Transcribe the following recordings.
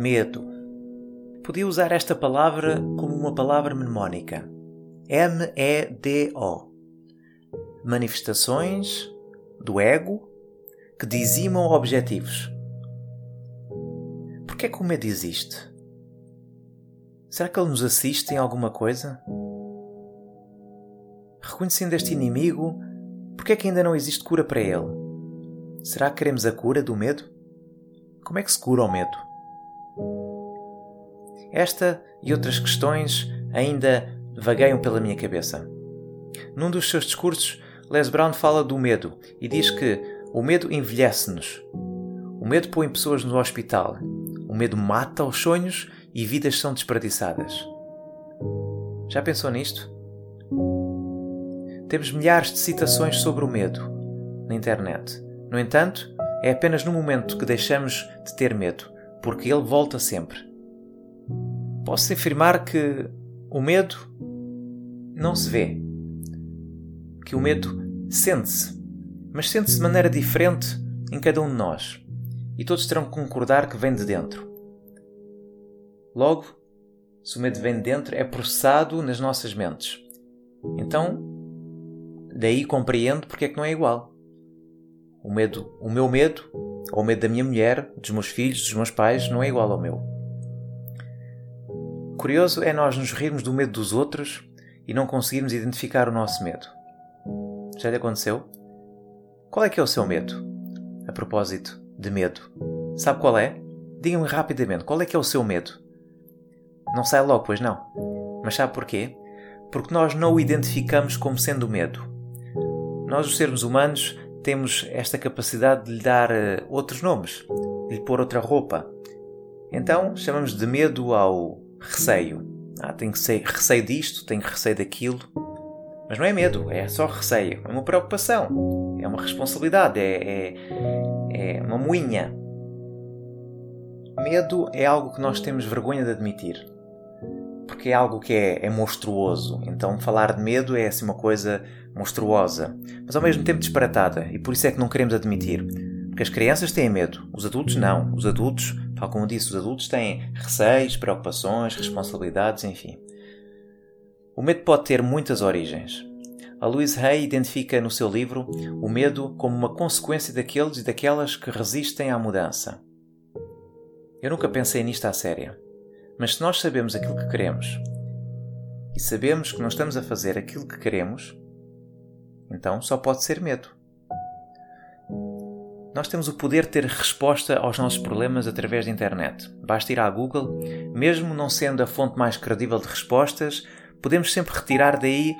Medo. Podia usar esta palavra como uma palavra mnemónica. M-E-D-O. Manifestações do ego que dizimam objetivos. Por que é que o medo existe? Será que ele nos assiste em alguma coisa? Reconhecendo este inimigo, por que é que ainda não existe cura para ele? Será que queremos a cura do medo? Como é que se cura o medo? Esta e outras questões ainda vagueiam pela minha cabeça. Num dos seus discursos, Les Brown fala do medo e diz que o medo envelhece-nos. O medo põe pessoas no hospital. O medo mata os sonhos e vidas são desperdiçadas. Já pensou nisto? Temos milhares de citações sobre o medo na internet. No entanto, é apenas no momento que deixamos de ter medo, porque ele volta sempre. Posso afirmar que o medo não se vê. Que o medo sente-se, mas sente-se de maneira diferente em cada um de nós. E todos terão que concordar que vem de dentro. Logo, se o medo vem de dentro, é processado nas nossas mentes. Então, daí compreendo porque é que não é igual. O medo, o meu medo, ou o medo da minha mulher, dos meus filhos, dos meus pais, não é igual ao meu curioso é nós nos rirmos do medo dos outros e não conseguirmos identificar o nosso medo. Já lhe aconteceu? Qual é que é o seu medo? A propósito de medo. Sabe qual é? Diga-me rapidamente, qual é que é o seu medo? Não sai logo, pois não. Mas sabe porquê? Porque nós não o identificamos como sendo medo. Nós, os seres humanos, temos esta capacidade de lhe dar uh, outros nomes, de lhe pôr outra roupa. Então, chamamos de medo ao receio. Ah, tenho receio disto, tenho receio daquilo. Mas não é medo, é só receio. É uma preocupação, é uma responsabilidade, é, é, é uma moinha. Medo é algo que nós temos vergonha de admitir. Porque é algo que é, é monstruoso. Então falar de medo é assim uma coisa monstruosa, mas ao mesmo tempo disparatada. E por isso é que não queremos admitir. Porque as crianças têm medo, os adultos não. Os adultos Tal como disse, os adultos têm receios, preocupações, responsabilidades, enfim. O medo pode ter muitas origens. A Louise Hay identifica no seu livro o medo como uma consequência daqueles e daquelas que resistem à mudança. Eu nunca pensei nisto à séria, mas se nós sabemos aquilo que queremos e sabemos que não estamos a fazer aquilo que queremos, então só pode ser medo. Nós temos o poder de ter resposta aos nossos problemas através da internet. Basta ir à Google, mesmo não sendo a fonte mais credível de respostas, podemos sempre retirar daí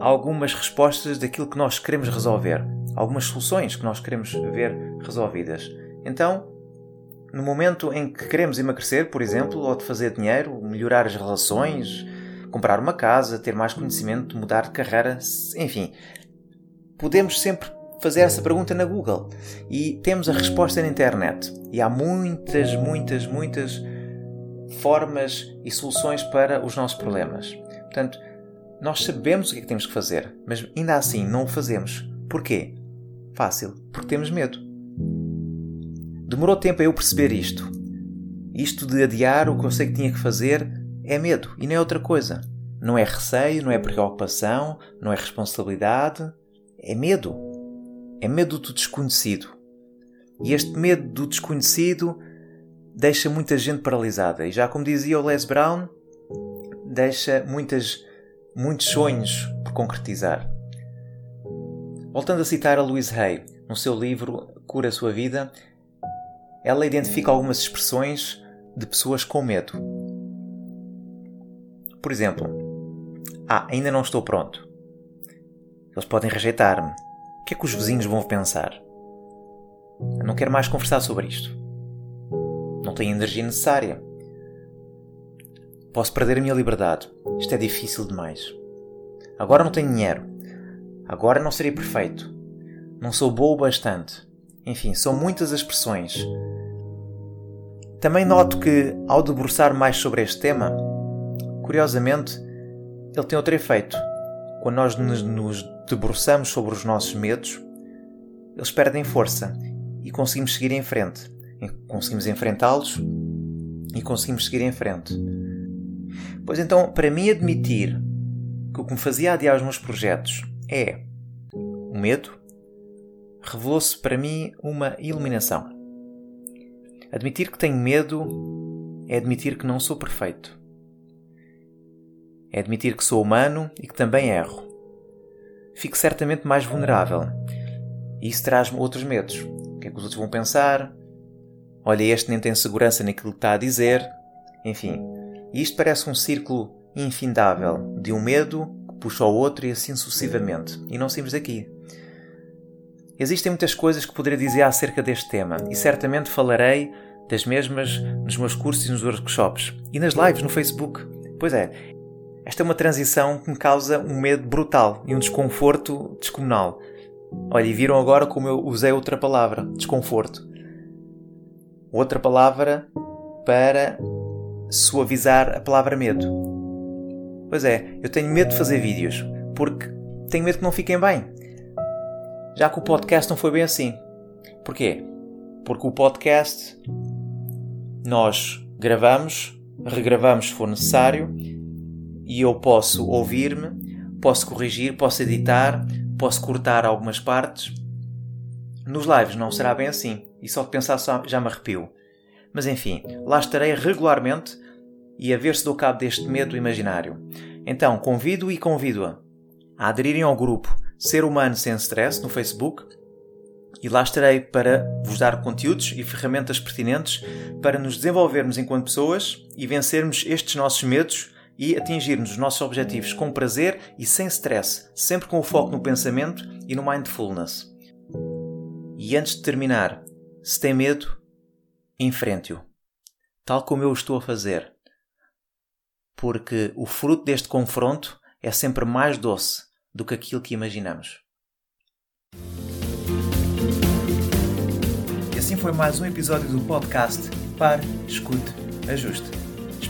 algumas respostas daquilo que nós queremos resolver, algumas soluções que nós queremos ver resolvidas. Então, no momento em que queremos emagrecer, por exemplo, ou de fazer dinheiro, melhorar as relações, comprar uma casa, ter mais conhecimento, mudar de carreira, enfim, podemos sempre fazer essa pergunta na Google e temos a resposta na internet. E há muitas, muitas, muitas formas e soluções para os nossos problemas. Portanto, nós sabemos o que é que temos que fazer, mas ainda assim não o fazemos. Porquê? Fácil, porque temos medo. Demorou tempo a eu perceber isto. Isto de adiar o que eu sei que tinha que fazer é medo e não é outra coisa. Não é receio, não é preocupação, não é responsabilidade, é medo é medo do desconhecido. E este medo do desconhecido deixa muita gente paralisada. E já como dizia o Les Brown, deixa muitas, muitos sonhos por concretizar. Voltando a citar a Louise Hay, no seu livro Cura a Sua Vida, ela identifica algumas expressões de pessoas com medo. Por exemplo, Ah, ainda não estou pronto. Eles podem rejeitar-me. O que é que os vizinhos vão pensar? Eu não quero mais conversar sobre isto. Não tenho energia necessária. Posso perder a minha liberdade. Isto é difícil demais. Agora não tenho dinheiro. Agora não serei perfeito. Não sou bom o bastante. Enfim, são muitas as expressões. Também noto que, ao debruçar mais sobre este tema, curiosamente, ele tem outro efeito. Quando nós nos debruçamos sobre os nossos medos, eles perdem força e conseguimos seguir em frente. Conseguimos enfrentá-los e conseguimos seguir em frente. Pois então, para mim, admitir que o que me fazia adiar os meus projetos é o medo, revelou-se para mim uma iluminação. Admitir que tenho medo é admitir que não sou perfeito. É admitir que sou humano e que também erro. Fico certamente mais vulnerável. E isso traz-me outros medos. O que é que os outros vão pensar? Olha, este nem tem segurança naquilo que está a dizer. Enfim, isto parece um círculo infindável de um medo que puxa ao outro e assim sucessivamente. E não saímos daqui. Existem muitas coisas que poderia dizer acerca deste tema e certamente falarei das mesmas nos meus cursos e nos workshops e nas lives no Facebook. Pois é, esta é uma transição que me causa um medo brutal e um desconforto descomunal. Olha, e viram agora como eu usei outra palavra, desconforto. Outra palavra para suavizar a palavra medo. Pois é, eu tenho medo de fazer vídeos porque tenho medo que não fiquem bem já que o podcast não foi bem assim. Porquê? Porque o podcast nós gravamos, regravamos se for necessário e eu posso ouvir-me, posso corrigir, posso editar, posso cortar algumas partes. Nos lives não será bem assim e só de pensar já me arrepio. Mas enfim, lá estarei regularmente e a ver se dou cabo deste medo imaginário. Então convido e convido-a a aderirem ao grupo Ser Humano Sem Stress no Facebook e lá estarei para vos dar conteúdos e ferramentas pertinentes para nos desenvolvermos enquanto pessoas e vencermos estes nossos medos e atingirmos os nossos objetivos com prazer e sem stress, sempre com o foco no pensamento e no mindfulness. E antes de terminar, se tem medo, enfrente-o, tal como eu estou a fazer, porque o fruto deste confronto é sempre mais doce do que aquilo que imaginamos. E assim foi mais um episódio do podcast Pare, Escute, Ajuste.